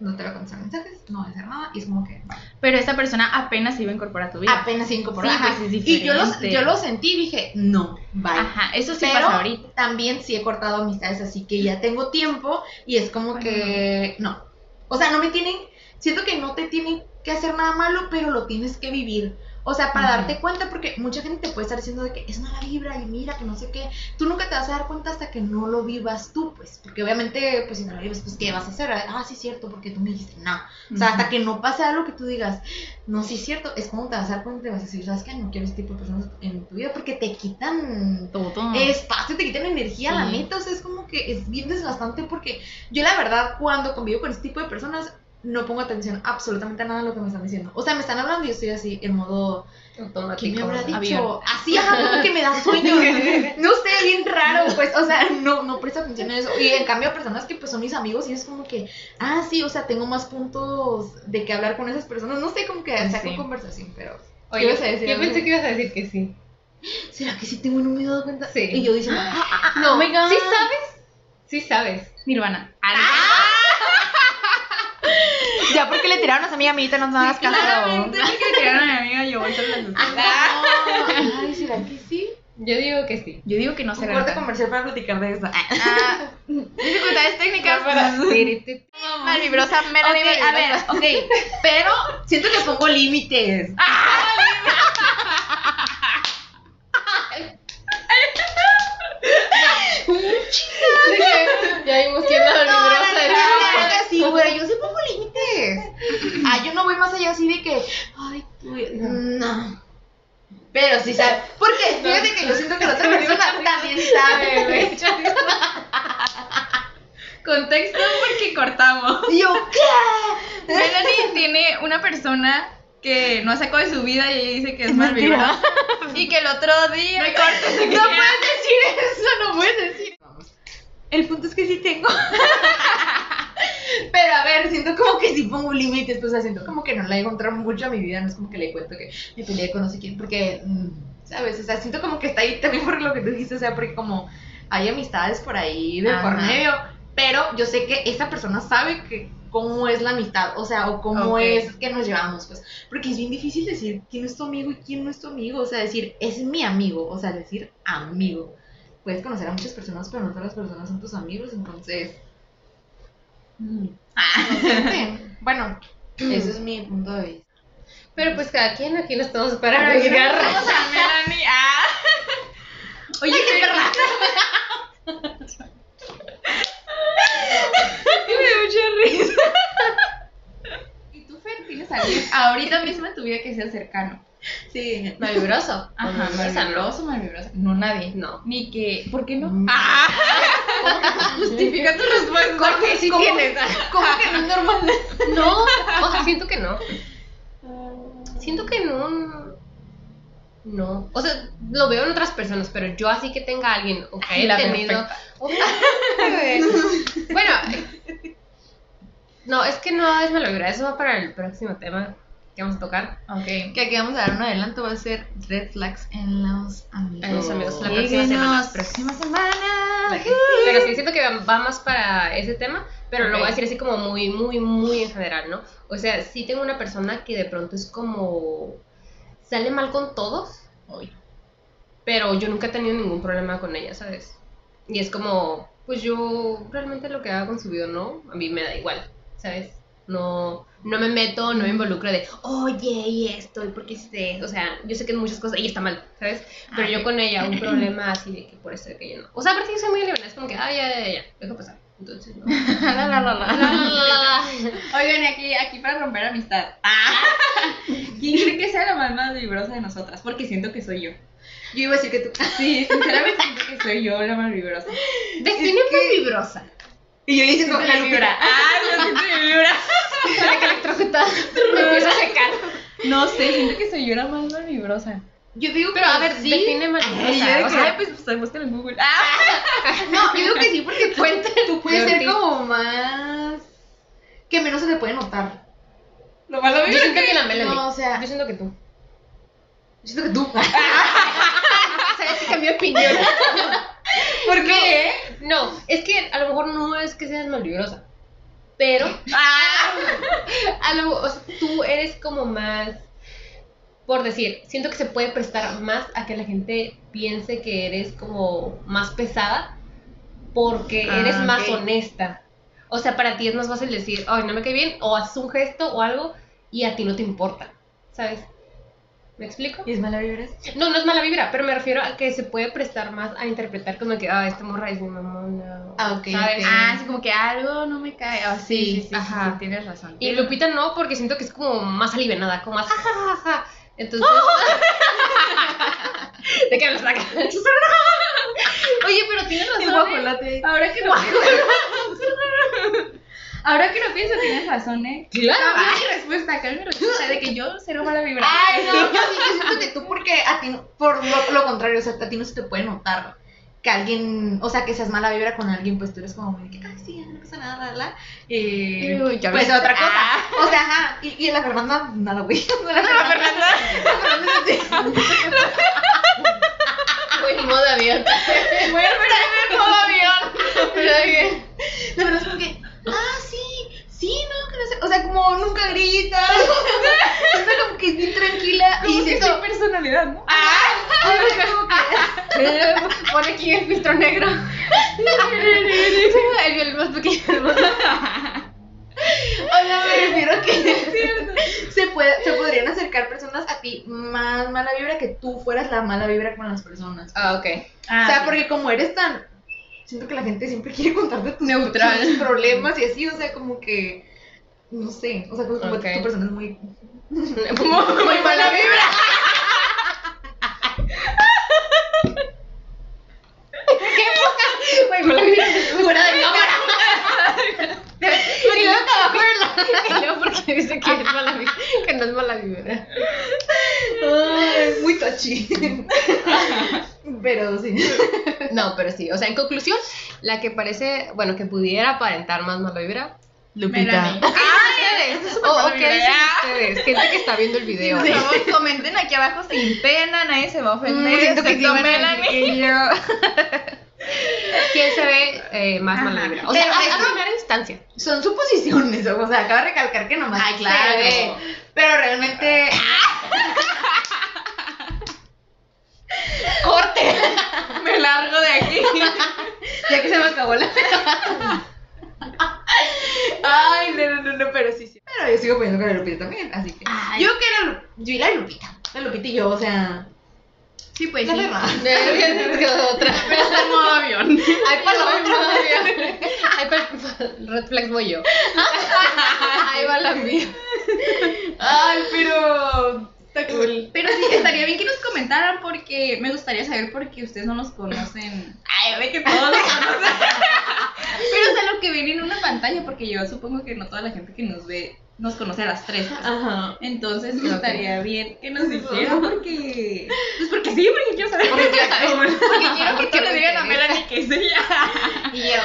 Speaker 1: no te voy a contestar mensajes, no voy a hacer nada y es como que
Speaker 4: Pero esta persona apenas se iba a incorporar a tu vida.
Speaker 1: apenas se incorporó.
Speaker 4: Sí,
Speaker 1: Ajá.
Speaker 4: pues, es
Speaker 1: y yo lo, yo lo sentí y dije, no, bye.
Speaker 4: Ajá, eso sí
Speaker 1: Pero
Speaker 4: pasa ahorita.
Speaker 1: también sí he cortado amistades, así que ya tengo tiempo y es como
Speaker 4: Bueno.
Speaker 1: que no. O sea, no me tienen, siento que no te tienen que hacer nada malo, pero lo tienes que vivir. O sea, para darte cuenta, porque mucha gente te puede estar diciendo de que es mala vibra y mira, que no sé qué. Tú nunca te vas a dar cuenta hasta que no lo vivas tú, pues. Porque obviamente, pues si no lo vives, pues ¿qué vas a hacer? Ah, sí, es cierto, porque tú me dijiste, no. O sea, hasta que no pase algo que tú digas, no, sí es cierto, es como te vas a dar cuenta y te vas a decir, ¿sabes qué? No quiero este tipo de personas en tu vida porque te quitan
Speaker 4: Todo.
Speaker 1: espacio, te quitan energía, la neta, o sea, es como que es bien desgastante porque yo la verdad cuando convivo con este tipo de personas no pongo atención absolutamente a nada de lo que me están diciendo. O sea, me están hablando y yo estoy así en modo, ¿qué
Speaker 3: Automático.
Speaker 1: me habrá dicho?
Speaker 4: Avión.
Speaker 1: Así, ajá, como que me da sueño. [laughs] no sé, bien raro, pues, o sea, no, no presto atención a eso. Y en cambio, personas que pues son mis amigos y es como que, ah, sí, o sea, tengo más puntos de que hablar con esas personas. No sé, como que saco
Speaker 4: Sí.
Speaker 1: conversación, pero...
Speaker 3: Oye,
Speaker 1: ¿qué ibas a decir?
Speaker 3: yo pensé que ibas a decir que sí.
Speaker 1: ¿Será que sí tengo no me he dado cuenta?
Speaker 3: Sí.
Speaker 1: Y yo diciendo, [gasps] ah, ah, ah,
Speaker 3: No,
Speaker 4: Oh.
Speaker 3: ¿sí sabes? Sí sabes.
Speaker 4: Nirvana.
Speaker 1: Ya porque le tiraron a esa amiga amiguita no me hagas caso.
Speaker 4: Claramente, porque le tiraron a mi amiga yo voy las dos.
Speaker 1: Ay, ¿será que sí?
Speaker 3: Yo digo que sí.
Speaker 4: Yo digo que no
Speaker 1: Un
Speaker 4: se
Speaker 1: corte comercial para platicar de eso.
Speaker 4: Ah, dificultades técnicas.
Speaker 1: Malvibrosa, Melanie
Speaker 4: Ok, a ver,
Speaker 1: ok. Pero siento que pongo límites.
Speaker 3: Ya vimos quién es la
Speaker 1: No, sí, güey, yo sí pongo. Ah, yo no voy más allá así de que, ay, tú, no. Pero sí sabe. Porque fíjate que yo siento que la otra persona [laughs] también sabe, güey.
Speaker 4: Contexto porque cortamos.
Speaker 1: Yo, ¿qué?
Speaker 4: Melanie tiene una persona que no sacó de su vida y ella dice que es,
Speaker 1: Es
Speaker 4: malvibrosa. Y que el otro día.
Speaker 1: No [laughs] puedes decir eso, no puedes decir El punto es que sí tengo. [laughs] Pero a ver, siento como que sí pongo límites, pues o sea, siento como que no la he encontrado mucho a mi vida, no es como que le cuento que me peleé con no sé quién, porque, mm, ¿sabes? O sea, siento como que está ahí también por lo que tú dijiste, o sea, porque como hay amistades por ahí de por medio, pero yo sé que esa persona sabe que cómo es la amistad, o sea, o cómo
Speaker 4: Ok.
Speaker 1: es que nos llevamos, pues, porque es bien difícil decir quién es tu amigo y quién no es tu amigo, o sea, decir es mi amigo, o sea, decir amigo. Puedes conocer a muchas personas, pero no todas las personas son tus amigos, entonces... mm, bueno, ese es mi punto de vista.
Speaker 3: Pero pues cada quien aquí no estamos para juzgar.
Speaker 4: vamos a Melanie. Ah. [laughs] Oye, qué perra. [laughs] me dio mucha risa. ¿Y tú, Fer, tienes alguien ahorita mismo en tu vida que sea cercano?
Speaker 1: Sí.
Speaker 3: Malvibroso.
Speaker 4: Ajá, malvibroso, malvibroso. No, nadie.
Speaker 3: No.
Speaker 4: Ni que. ¿Por qué no?
Speaker 1: Mm.
Speaker 4: Ah, [laughs] justifica tu respuesta.
Speaker 3: ¿Cómo que sí
Speaker 1: ¿Cómo?
Speaker 3: tienes?
Speaker 1: ¿Cómo que no es normal?
Speaker 3: No, o sea, siento que no. Siento que no. No. O sea, lo veo en otras personas, pero yo así que tenga a alguien o que haya tenido. [laughs] bueno, no, es que no es vibra, Eso va para el próximo tema que vamos a tocar.
Speaker 4: Ok.
Speaker 1: Que aquí vamos a dar un adelanto, va a ser red flags en los amigos.
Speaker 3: En los amigos, la próxima semana.
Speaker 1: próxima semana.
Speaker 3: Pero sí siento que va más para ese tema, pero lo voy a decir así como muy, muy, muy en general, ¿no? O sea, sí tengo una persona que de pronto es como. sale mal con todos, pero yo nunca he tenido ningún problema con ella, ¿sabes? Y es como, pues yo realmente lo que haga con su vida, ¿no? A mí me da igual, ¿sabes? No, no me meto, no me involucro de, oye, y esto, y por qué hiciste, o sea, yo sé que en muchas cosas ella está mal, ¿sabes? Pero
Speaker 4: Ah,
Speaker 3: yo con ella un [clears throat] problema así de que por esto de que yo no. O sea, aparte yo soy muy libre, es como que, ah, ya, ya, ya, deja pasar. Entonces, no. [laughs]
Speaker 4: La, la, la, la.
Speaker 3: La, la, la, la. [laughs]
Speaker 4: Oigan, aquí, aquí para romper amistad. [laughs] ¿Quién cree que sea la más más vibrosa de nosotras? Porque siento que soy yo.
Speaker 1: Yo iba a decir que tú.
Speaker 4: Sí, sinceramente siento que soy yo la más vibrosa.
Speaker 3: Define muy vibrosa.
Speaker 1: Y yo diciendo la Lupita.
Speaker 4: Ay, no siento mi vibra.
Speaker 3: Para que electrocutada [laughs] me empieza a secar.
Speaker 4: No sé, siento que soy yo la más mal vibrosa.
Speaker 1: Yo digo
Speaker 3: Pero
Speaker 1: que
Speaker 3: a ver,
Speaker 1: sí.
Speaker 3: define mal
Speaker 1: Ay,
Speaker 3: vibrosa.
Speaker 1: yo de
Speaker 3: o
Speaker 1: que-
Speaker 3: sea,
Speaker 4: Ay, pues, pues en Google. Ah, [laughs]
Speaker 1: No, yo digo que sí, porque tú, tú puedes
Speaker 3: De
Speaker 1: ser como más. que menos se te puede notar.
Speaker 4: lo malo
Speaker 3: yo siento que la Melanie.
Speaker 1: No, o sea-
Speaker 3: Yo siento que tú.
Speaker 1: Yo siento que tú. [laughs]
Speaker 3: ¿Sabes que cambié de opinión?
Speaker 1: ¿Por qué?
Speaker 3: No, es que a lo mejor no es que seas malvibrosa, pero [laughs] a lo, o sea, tú eres como más, por decir, siento que se puede prestar más a que la gente piense que eres como más pesada porque
Speaker 1: Ah,
Speaker 3: eres más honesta. O sea, para ti es más fácil decir, ay, no me cae bien, o haces un gesto o algo y a ti no te importa, ¿sabes? ¿Me explico?
Speaker 1: ¿Y es mala vibra?
Speaker 3: No, no es mala vibra, pero me refiero a que se puede prestar más a interpretar como que, ah, esta morra es mi mamona.
Speaker 1: Ah, ok,
Speaker 3: ¿sabes?
Speaker 4: Ah, así como que algo no me cae. Ah, sí, sí, sí, sí,
Speaker 3: ajá.
Speaker 4: sí, tienes razón.
Speaker 3: Y Lupita no, porque siento que es como más alivianada, como más jajajaja. Entonces. [laughs] [laughs] ¿De qué me saca? [laughs] Oye, pero tienes razón. ¿eh?
Speaker 4: Ahora que no. Ahora que no pienso, tienes razón, ¿eh?
Speaker 3: Claro.
Speaker 4: Cambio mi respuesta, cambio mi respuesta de que yo cero mala vibra.
Speaker 1: Ay, no, [laughs] yo sí, yo siento que tú, porque a ti, no- por lo, lo contrario, o sea, a ti no se te puede notar que alguien, o sea, que seas mala vibra con alguien, pues tú eres como muy de que, ay, sí, no pasa nada, la, la. Eh,
Speaker 4: Uy, ya
Speaker 1: pues
Speaker 4: ves.
Speaker 1: otra cosa.
Speaker 4: Ah.
Speaker 1: O sea, ajá, y, y la Fernanda, nada, güey. [laughs] La Fernanda. La Fernanda.
Speaker 3: Güey, modo avión.
Speaker 1: Voy a poner en modo avión.
Speaker 3: Pero bien.
Speaker 1: La verdad es como que, ah, sí, sí, no, que no sé. O sea, como nunca grita. [laughs] Siento como que es bien tranquila.
Speaker 4: Como
Speaker 1: y
Speaker 4: que sin personalidad, ¿no?
Speaker 3: Eh, [laughs] Pone aquí el filtro negro. [laughs] el violín más pequeño del mundo.
Speaker 1: O sea, me refiero a que se, puede, se podrían acercar personas a ti más mala vibra que tú fueras la mala vibra con las personas.
Speaker 3: Ah, ok.
Speaker 4: Ah,
Speaker 1: o sea,
Speaker 4: sí.
Speaker 1: porque como eres tan. Siento que la gente siempre quiere contarte tus,
Speaker 4: Neutral.
Speaker 1: tus problemas y así, o sea, como que. No sé, o sea, como
Speaker 3: Ok.
Speaker 1: tu persona es muy. [laughs]
Speaker 3: Muy mala vibra. ¿Qué? Güey, mala vibra.
Speaker 1: Fuera de cámara.
Speaker 3: Y luego. Y porque dice que es mala vibra. Que no es mala vibra.
Speaker 1: Ay, muy touchy. Pero sí. [laughs]
Speaker 3: No, pero sí. O sea, en conclusión, la que parece, bueno, que pudiera aparentar más mala vibra.
Speaker 4: Melanie.
Speaker 3: ¿O qué dicen ustedes? Gente que está viendo el video.
Speaker 4: Por favor, comenten aquí abajo sin pena, nadie se va a ofender.
Speaker 1: Mm, siento que. [laughs]
Speaker 3: ¿Quién se ve eh, más mala vibra? O sea,
Speaker 1: Pero
Speaker 3: a,
Speaker 1: es
Speaker 3: a primera instancia.
Speaker 1: Son suposiciones, o sea, acaba de recalcar que nomás
Speaker 4: Ay, claro.
Speaker 1: se ve, pero realmente [laughs] corte, [laughs]
Speaker 4: Me largo de aquí. [laughs]
Speaker 1: ya que se me acabó la Ay, no, no, no, no, pero sí, sí. Pero yo sigo poniendo con la Lupita también, así que.
Speaker 4: Ay.
Speaker 1: Yo que Lu- yo y la Lupita. La Lupita y yo, o sea.
Speaker 4: Sí, pues
Speaker 1: la
Speaker 4: sí.
Speaker 1: verdad. [laughs]
Speaker 3: otra.
Speaker 4: Pero está en modo avión.
Speaker 1: Ay, para la otra.
Speaker 3: Ay, para Red Flags voy yo. Ahí va la mía.
Speaker 1: Ay, pero. Está cool.
Speaker 4: Pero sí, [laughs] estaría bien que nos comentaran porque me gustaría saber por qué ustedes no nos conocen. Ay, ve que todos nos conocen. [laughs] Pero o sea, lo que ven en una pantalla, porque yo supongo que no toda la gente que nos ve nos conoce a las tres. pues.
Speaker 1: Ajá.
Speaker 4: Entonces estaría bien que nos dijeran [laughs] porque. Pues porque sí, porque quiero saber.
Speaker 1: Porque quiero saber.
Speaker 4: Porque quiero que
Speaker 3: Porque
Speaker 4: le digan a. Melanie que es ella.
Speaker 1: Y yo.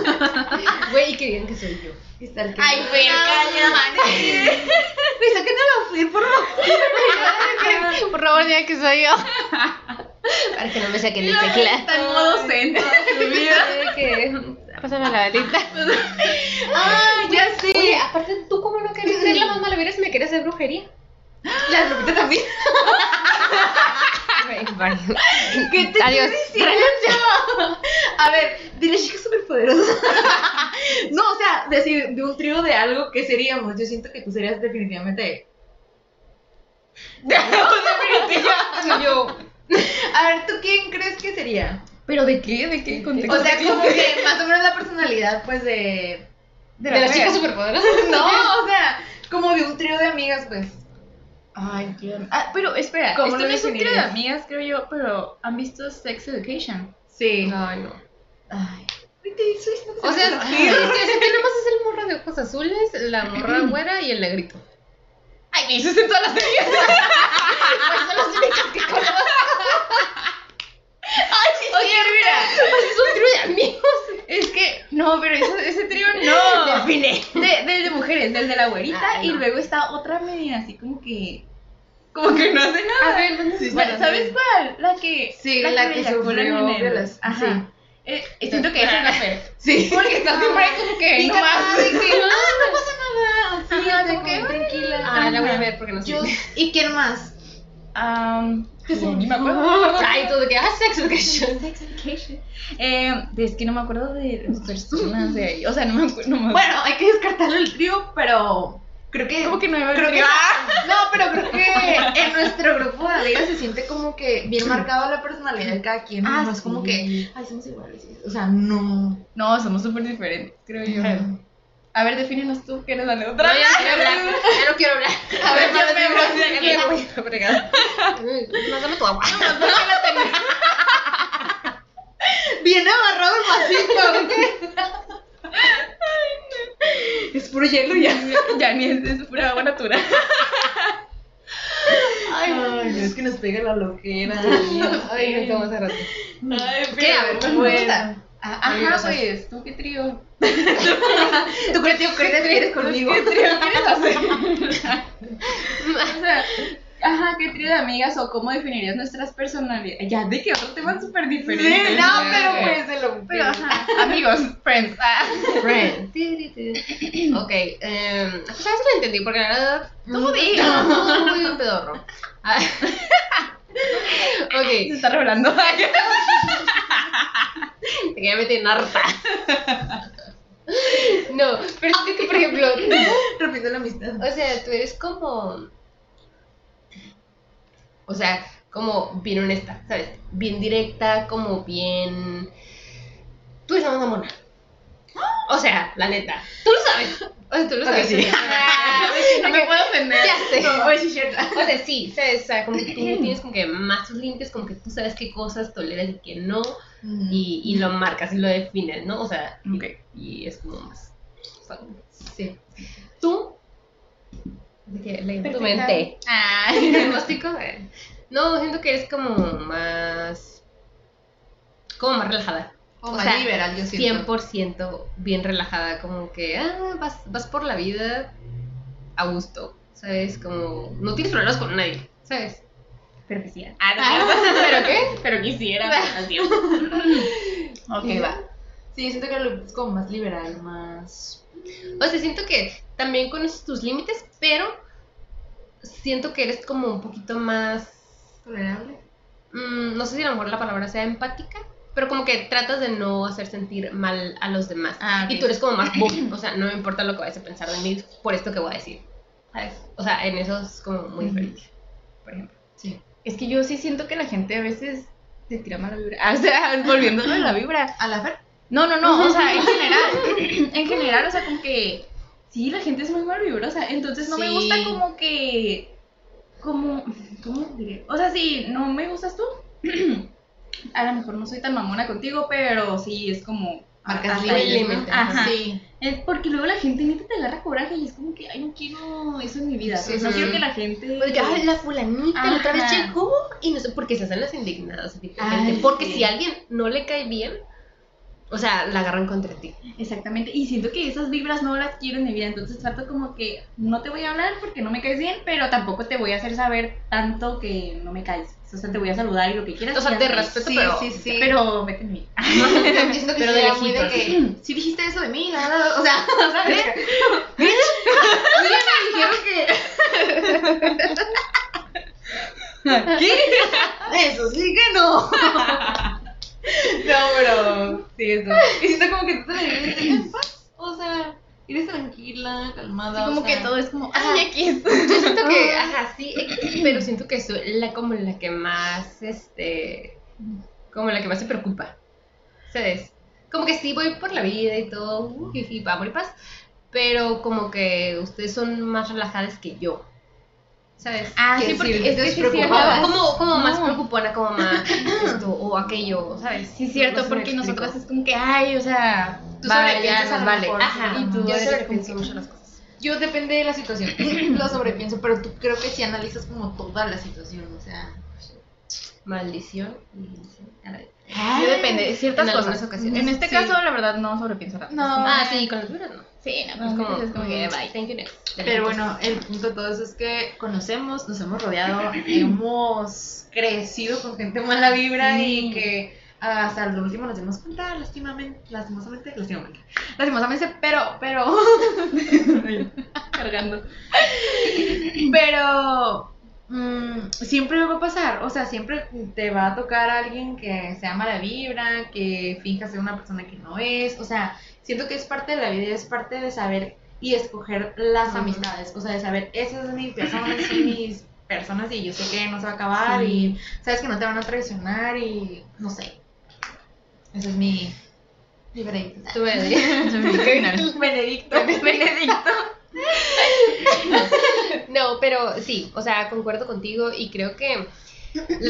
Speaker 1: [laughs]
Speaker 3: Güey, y que digan que soy yo.
Speaker 1: Está el que-
Speaker 4: Ay, Fer, cállate.
Speaker 1: Me sáquenlo a Fer, por favor. [laughs]
Speaker 3: Por favor, digan que soy yo. Para que no me saquen el tecla.
Speaker 4: Está en modo zen
Speaker 3: Pásame la velita. [laughs]
Speaker 1: Ay, ya sé.
Speaker 3: Oye, aparte, ¿tú cómo no querías ser la más mala vibra si me querías hacer brujería?
Speaker 1: La Lupita también. [laughs] ¿Qué te
Speaker 3: Adiós.
Speaker 1: estoy diciendo? A ver, dile chicas superpoderosas. [laughs] No, o sea, decir de un trío de algo, ¿qué seríamos? Yo siento que tú serías definitivamente.
Speaker 3: Soy yo.
Speaker 1: A ver, ¿tú quién crees que sería?
Speaker 4: ¿Pero de qué? ¿De qué contexto?
Speaker 1: O sea, como que más o menos la personalidad, pues, de...
Speaker 3: De, las
Speaker 4: mujer.
Speaker 3: chicas superpoderosas. [laughs]
Speaker 1: No, [laughs] o sea, como de un trío de amigas, pues.
Speaker 4: Ay, tío. Ah, pero espera,
Speaker 1: ¿Cómo
Speaker 4: esto no es un trío de amigas, creo yo, pero ¿han visto Sex Education?
Speaker 1: Sí.
Speaker 3: Ay, no.
Speaker 1: Ay.
Speaker 3: O
Speaker 1: se
Speaker 3: sea,
Speaker 1: me
Speaker 3: es
Speaker 1: hace-
Speaker 3: que es el morro de ojos azules, la morra güera y el negrito.
Speaker 4: Ay, es en todas las [laughs] series.
Speaker 3: Pues son las únicas que conozco. Oye, mira, pues es un trío de amigos.
Speaker 4: Es que, no, pero eso- ese trío no.
Speaker 3: Define.
Speaker 4: De, del de mujeres, del de la güerita,
Speaker 3: Ay,
Speaker 4: y
Speaker 3: no.
Speaker 4: luego está otra media así como que. Como que no hace nada.
Speaker 3: A ver, ¿dónde
Speaker 1: Sí,
Speaker 3: está?
Speaker 1: bueno,
Speaker 4: ¿Sabes
Speaker 1: sí.
Speaker 4: cuál? La que.
Speaker 1: Sí, la que
Speaker 4: eyacula
Speaker 1: sufrió
Speaker 4: en el-. Ajá.
Speaker 1: Sí.
Speaker 4: Eh, eh, siento que esa es la [laughs] Fer.
Speaker 1: Sí.
Speaker 4: Porque está siempre ahí como que. No más.
Speaker 1: ah, no pasa nada. Sí,
Speaker 4: como
Speaker 1: que, tranquila.
Speaker 3: Ah, la voy a ver porque no sé.
Speaker 1: Yo, ¿Y quién más?
Speaker 4: Um, Ni me acuerdo.
Speaker 3: Todo de que, ah, sex education.
Speaker 4: Sex Education. Eh, es que no me acuerdo de las personas de ahí. O sea, no me acuerdo. No me
Speaker 1: Bueno, hay que descartarlo el trío, pero creo que.
Speaker 4: ¿Cómo que no iba a
Speaker 1: Creo que, [laughs] no, pero creo que [laughs] en nuestro grupo de amigas se siente como que bien marcada la personalidad de cada quien.
Speaker 4: Ah,
Speaker 1: no es como que, ay, somos iguales. O sea, no.
Speaker 4: No, somos súper diferentes, creo yo. A ver, defínenos tú, que eres la
Speaker 3: No,
Speaker 4: neutra.
Speaker 3: ya no quiero hablar. [laughs] Ya no quiero hablar.
Speaker 1: A ver, [laughs]
Speaker 4: ya
Speaker 1: ya
Speaker 4: me voy,
Speaker 1: me
Speaker 4: Ya
Speaker 3: voy a fregar. No, dame tu agua.
Speaker 1: Bien [laughs] amarrado el vasito. es puro hielo ya.
Speaker 4: ya ni es, es pura agua natural.
Speaker 1: Ay, no, es que nos pega la loquera.
Speaker 3: Ay, no estamos a rato.
Speaker 4: Ay,
Speaker 3: ¿Qué? A ver, me
Speaker 1: Bueno.
Speaker 4: Ah, Ajá, pues, ¿tú qué trío? [laughs] [laughs]
Speaker 1: ¿Tú crees que conmigo?
Speaker 4: ¿Qué trío quieres [laughs] hacer? o sea, ajá, ¿qué trío de amigas o cómo definirías nuestras personalidades? Ya, de que otro tema súper
Speaker 1: Sí,
Speaker 4: diferente.
Speaker 1: no,
Speaker 3: Sí.
Speaker 1: pero pues de lo
Speaker 4: Pero, ajá, amigos, friends. ah.
Speaker 3: Friend. Ok, eh, pues a veces lo entendí porque la verdad.
Speaker 1: Tú di.
Speaker 3: No, muy un pedorro. Ah.
Speaker 4: Se
Speaker 3: ok,
Speaker 4: está revelando. [laughs]
Speaker 3: te quería meter en harta. No, pero es que, por ejemplo,
Speaker 1: Repito la amistad.
Speaker 3: o sea, tú eres como. O sea, como bien honesta, ¿sabes? Bien directa, como bien. Tú eres una mamona. [gasps] O sea, la neta. Tú lo sabes. O sea, tú lo sabes.
Speaker 1: sí. [laughs]
Speaker 3: Ah,
Speaker 4: no me puedo ofender.
Speaker 3: Ya sé.
Speaker 1: No, oye, sí, cierto.
Speaker 3: O sea, sí, sabes, o sea, como que tú [clears throat] tienes como que más tus límites, como que tú sabes qué cosas toleras y qué no, y, y lo marcas y lo defines, ¿no? O sea,
Speaker 4: Ok.
Speaker 3: y es como más.
Speaker 1: Sí.
Speaker 3: Tú, de que leí tu mente, [laughs]
Speaker 4: Ay.
Speaker 3: diagnóstico, no, siento que eres como más, como más relajada.
Speaker 1: O,
Speaker 3: O
Speaker 1: más
Speaker 3: sea,
Speaker 1: liberal, yo siento.
Speaker 3: 100% bien relajada, como que ah, vas, vas por la vida a gusto, ¿sabes? Como no tienes problemas con nadie, ¿sabes?
Speaker 4: Pero quisiera. [laughs]
Speaker 3: ¿Pero qué?
Speaker 4: Pero quisiera. [laughs] ok,
Speaker 1: Sí.
Speaker 4: va.
Speaker 1: Sí, siento que lo- es como más liberal, más.
Speaker 3: O sea, siento que también conoces tus límites, pero siento que eres como un poquito más,
Speaker 1: tolerable.
Speaker 3: mm, no sé si a lo mejor la palabra sea empática, pero como que tratas de no hacer sentir mal a los demás.
Speaker 4: Ah, ok.
Speaker 3: Y tú eres como más [clears throat] boom, o sea, no me importa lo que vayas a pensar de mí por esto que voy a decir, ¿sabes? O sea, en eso es como muy diferente, por ejemplo.
Speaker 1: Sí.
Speaker 4: Es que yo sí siento que la gente a veces te tira mala vibra. Ah, [laughs] O sea, volviéndolo a la vibra.
Speaker 1: ¿A la Fer?
Speaker 4: No, no, no, o sea, en [laughs] general, en general, o sea, como que sí, la gente es muy malvibrosa, entonces no me
Speaker 1: Sí.
Speaker 4: gusta como que, como, ¿cómo diré? O sea, sí, no me gustas tú, [clears throat] a lo mejor no soy tan mamona contigo, pero sí, es como...
Speaker 1: Marcas
Speaker 4: hasta ahí,
Speaker 1: límites.
Speaker 4: Ajá.
Speaker 1: Sí.
Speaker 4: Es porque luego la gente neta te agarra coraje y es como que, ay, no quiero eso en mi vida,
Speaker 1: Sí,
Speaker 4: o sea,
Speaker 1: sí.
Speaker 4: quiero que la gente...
Speaker 3: Porque, ay, la fulanita la otra vez
Speaker 4: Ajá.
Speaker 3: llegó y no sé por qué se hacen las indignadas
Speaker 1: Ay.
Speaker 3: Porque
Speaker 4: sí.
Speaker 3: si a alguien no le cae bien, o sea, la agarran contra ti.
Speaker 4: Exactamente, y siento que esas vibras no las quiero en mi vida, entonces trato como que no te voy a hablar porque no me caes bien, pero tampoco te voy a hacer saber tanto que no me caes. O sea, te voy a saludar y lo que quieras.
Speaker 3: O sea, te respeto,
Speaker 1: Sí,
Speaker 3: pero.
Speaker 1: sí, sí.
Speaker 4: Pero vete en mí. [laughs]
Speaker 1: Yo siento que
Speaker 3: Pero de
Speaker 1: muy de
Speaker 3: lejitos.
Speaker 1: que. Sí dijiste eso de mí, verdad. O sea, ¿sabes? Bitch. Oye, me dijeron que. [laughs] Eso sí que no. [laughs] [laughs] No, pero. Sí, eso. Y siento como que tú te la vives en paz. O sea, eres tranquila, calmada.
Speaker 4: como
Speaker 1: o
Speaker 4: que todo es como, ay, X.
Speaker 3: Yo siento que, [laughs] ajá, sí, X, pero siento que soy la como la que más, este, como la que más se preocupa. ¿Sabes? Como que sí voy por la vida y todo, uh, y, y amor y paz, pero como que ustedes son más relajadas que yo. ¿Sabes?
Speaker 4: Ah, sí, porque
Speaker 3: decir,
Speaker 4: es que sí es
Speaker 3: despreocupada.
Speaker 4: cierto.
Speaker 3: como, como más
Speaker 4: No.
Speaker 3: preocupona, como más esto o aquello, ¿sabes?
Speaker 4: Sí, es
Speaker 3: No
Speaker 4: cierto,
Speaker 3: si me
Speaker 4: porque nosotras es como que, ay, o sea,
Speaker 1: Tú
Speaker 4: vaya,
Speaker 1: sobrepiensas a
Speaker 4: nos
Speaker 1: lo
Speaker 4: vale.
Speaker 1: mejor,
Speaker 3: Ajá,
Speaker 4: Y tú
Speaker 3: yo sobrepienso mucho las cosas.
Speaker 1: Yo depende de la situación. [clears throat] Lo sobrepienso, pero tú creo que sí analizas como toda la situación, o sea.
Speaker 3: Maldición.
Speaker 4: Yo depende, ciertas
Speaker 3: En
Speaker 4: cosas.
Speaker 3: ocasiones.
Speaker 4: En este
Speaker 1: Sí.
Speaker 4: caso, la verdad, no sobrepienso nada.
Speaker 1: No.
Speaker 3: Ah, sí, con las vibras no.
Speaker 4: Sí, no,
Speaker 3: Es
Speaker 4: es
Speaker 3: como,
Speaker 4: es como que, bye.
Speaker 3: Thank you.
Speaker 1: Pero bueno, el punto de todo eso es que conocemos, nos hemos rodeado, [laughs] hemos crecido con gente mala vibra y que hasta lo último nos dimos cuenta, lastimamente, lastimosamente, lastimosamente, lastimosamente, pero, pero, [laughs]
Speaker 4: Cargando.
Speaker 1: pero mm, siempre va a pasar, o sea, siempre te va a tocar a alguien que sea mala vibra, que finja ser una persona que no es, o sea, siento que es parte de la vida y es parte de saber y escoger las amistades, o sea, de saber, esas son mis personas, son [coughs] mis personas y yo sé que no se va a acabar
Speaker 4: Sí.
Speaker 1: y sabes que no te van a traicionar y no sé. Ese es mi [laughs] mi [laughs] veredicto. Benedicto.
Speaker 4: Benedicto. [laughs]
Speaker 3: No, pero sí, o sea, concuerdo contigo y creo que,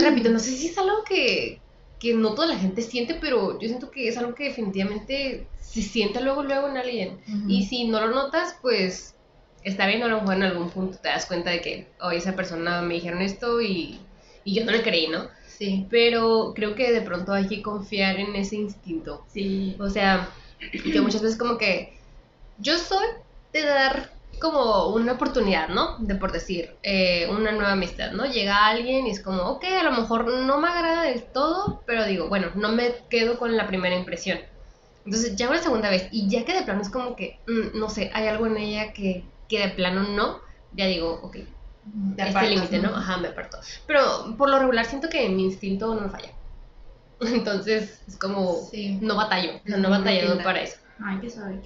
Speaker 3: repito, no sé si es algo que, que no toda la gente siente, pero yo siento que es algo que definitivamente se siente luego, luego en alguien. Y si no lo notas, pues está bien, a lo mejor en algún punto te das cuenta de que, oye, esa persona me dijeron esto y, y yo no le creí, ¿no?
Speaker 1: Sí.
Speaker 3: Pero creo que de pronto hay que confiar en ese instinto.
Speaker 4: Sí.
Speaker 3: O sea, yo muchas veces como que yo soy de dar como una oportunidad, ¿no? De por decir, eh, una nueva amistad, ¿no? Llega alguien y es como, ok, a lo mejor no me agrada del todo, pero digo, bueno, no me quedo con la primera impresión. Entonces ya una segunda vez y ya que de plano es como que, mm, no sé, hay algo en ella que, que de plano no, ya digo, ok,
Speaker 1: Te
Speaker 3: este límite, ¿no? Ajá, me aparto. Pero por lo regular siento que mi instinto no me falla. [laughs] Entonces es como,
Speaker 1: Sí.
Speaker 3: no batallo, o sea,
Speaker 1: Es
Speaker 3: no
Speaker 1: muy
Speaker 3: batallado para eso.
Speaker 4: Ay, qué suave.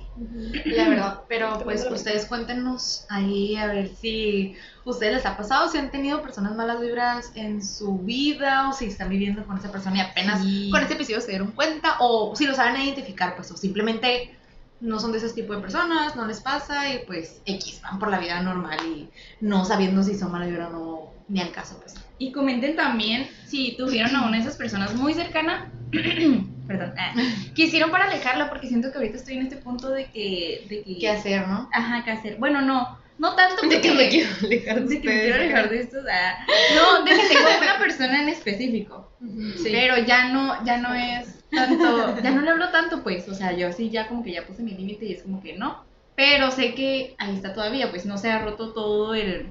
Speaker 1: La verdad, pero pues ustedes cuéntenos ahí a ver si ustedes les ha pasado, si han tenido personas malas vibras en su vida o si están viviendo con esa persona y apenas
Speaker 4: Sí.
Speaker 1: con este episodio se dieron cuenta o si lo saben identificar, pues o simplemente no son de ese tipo de personas, no les pasa y pues X, van por la vida normal y no sabiendo si son mala vibra o no, ni al caso, pues.
Speaker 4: Y comenten también si tuvieron a una de esas personas muy cercana, [clears throat] perdón, ah, [laughs] que hicieron para alejarla, porque siento que ahorita estoy en este punto de que, de que,
Speaker 1: ¿Qué hacer, no?
Speaker 4: ajá, qué hacer. Bueno, no, no tanto [laughs]
Speaker 3: De que
Speaker 4: porque-
Speaker 3: me quiero alejar
Speaker 4: de que me quiero alejar de estos, ah, no, de que tengo una persona en específico,
Speaker 1: Sí.
Speaker 4: pero ya no, ya no es tanto, ya no le hablo tanto, pues, o sea, yo sí ya como que ya puse mi límite y es como que no, pero sé que ahí está todavía, pues no se ha roto todo el,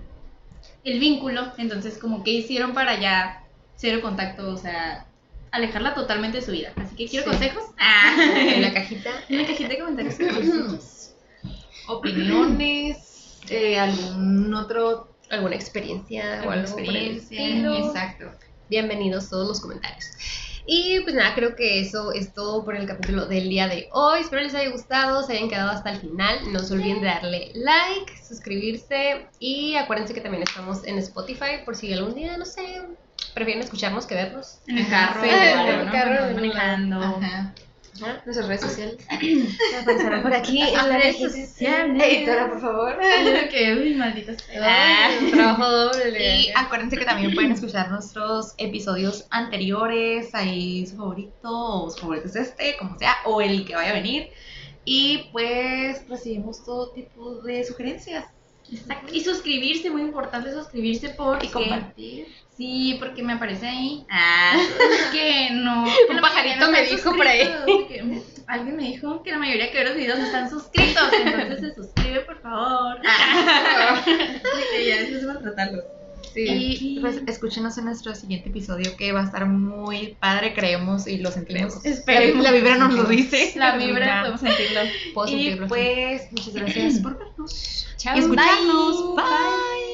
Speaker 4: el vínculo, entonces como que hicieron para ya cero contacto, o sea, alejarla totalmente de su vida. Así que quiero
Speaker 1: Sí.
Speaker 4: consejos. Ah. [laughs]
Speaker 3: En la cajita.
Speaker 4: En la cajita de comentarios. [laughs]
Speaker 1: Opiniones, eh, algún otro
Speaker 3: ¿Alguna experiencia o
Speaker 1: alguna
Speaker 3: algo por el
Speaker 1: experiencia. Exacto.
Speaker 3: Bienvenidos todos los comentarios. Y pues nada, creo que eso es todo por el capítulo del día de hoy. Espero les haya gustado, se hayan quedado hasta el final. No se olviden de darle like, suscribirse y acuérdense que también estamos en Spotify por si algún día, no sé, prefieren escucharnos que vernos.
Speaker 4: En el carro,
Speaker 1: sí, en
Speaker 3: el
Speaker 4: ¿no?
Speaker 3: carro, en
Speaker 4: manejando.
Speaker 1: Ajá. Nuestras redes sociales. [coughs]
Speaker 3: Aparecerán por aquí en
Speaker 4: Las
Speaker 3: la
Speaker 4: redes sociales.
Speaker 1: Editora, por favor. [laughs]
Speaker 4: que, uy, malditos.
Speaker 3: Trabajo doble.
Speaker 1: Y acuérdense que también pueden escuchar nuestros episodios anteriores, ahí su favorito, o su favorito es este, como sea, o el que vaya a venir. Y pues recibimos todo tipo de sugerencias.
Speaker 4: Exacto. Y suscribirse, muy importante suscribirse porque...
Speaker 1: Y compartir.
Speaker 4: Sí, porque me aparece ahí. Ah, que no. que
Speaker 3: Un pajarito
Speaker 4: no
Speaker 3: me dijo por ahí.
Speaker 4: que, alguien me dijo que la mayoría que ve los videos están suscritos. Entonces se suscribe, por favor. que ya después vamos a tratarlos.
Speaker 3: Sí.
Speaker 1: Y pues escúchenos en nuestro siguiente episodio que va a estar muy padre, creemos y lo sentimos.
Speaker 4: Esperemos.
Speaker 1: La vibra nos lo dice.
Speaker 4: La vibra. podemos sentirlo.
Speaker 3: Puedo
Speaker 1: Y
Speaker 3: sentirlo. sí.
Speaker 1: pues muchas gracias por vernos.
Speaker 3: Chao.
Speaker 1: y escucharnos.
Speaker 4: Bye.
Speaker 1: Bye.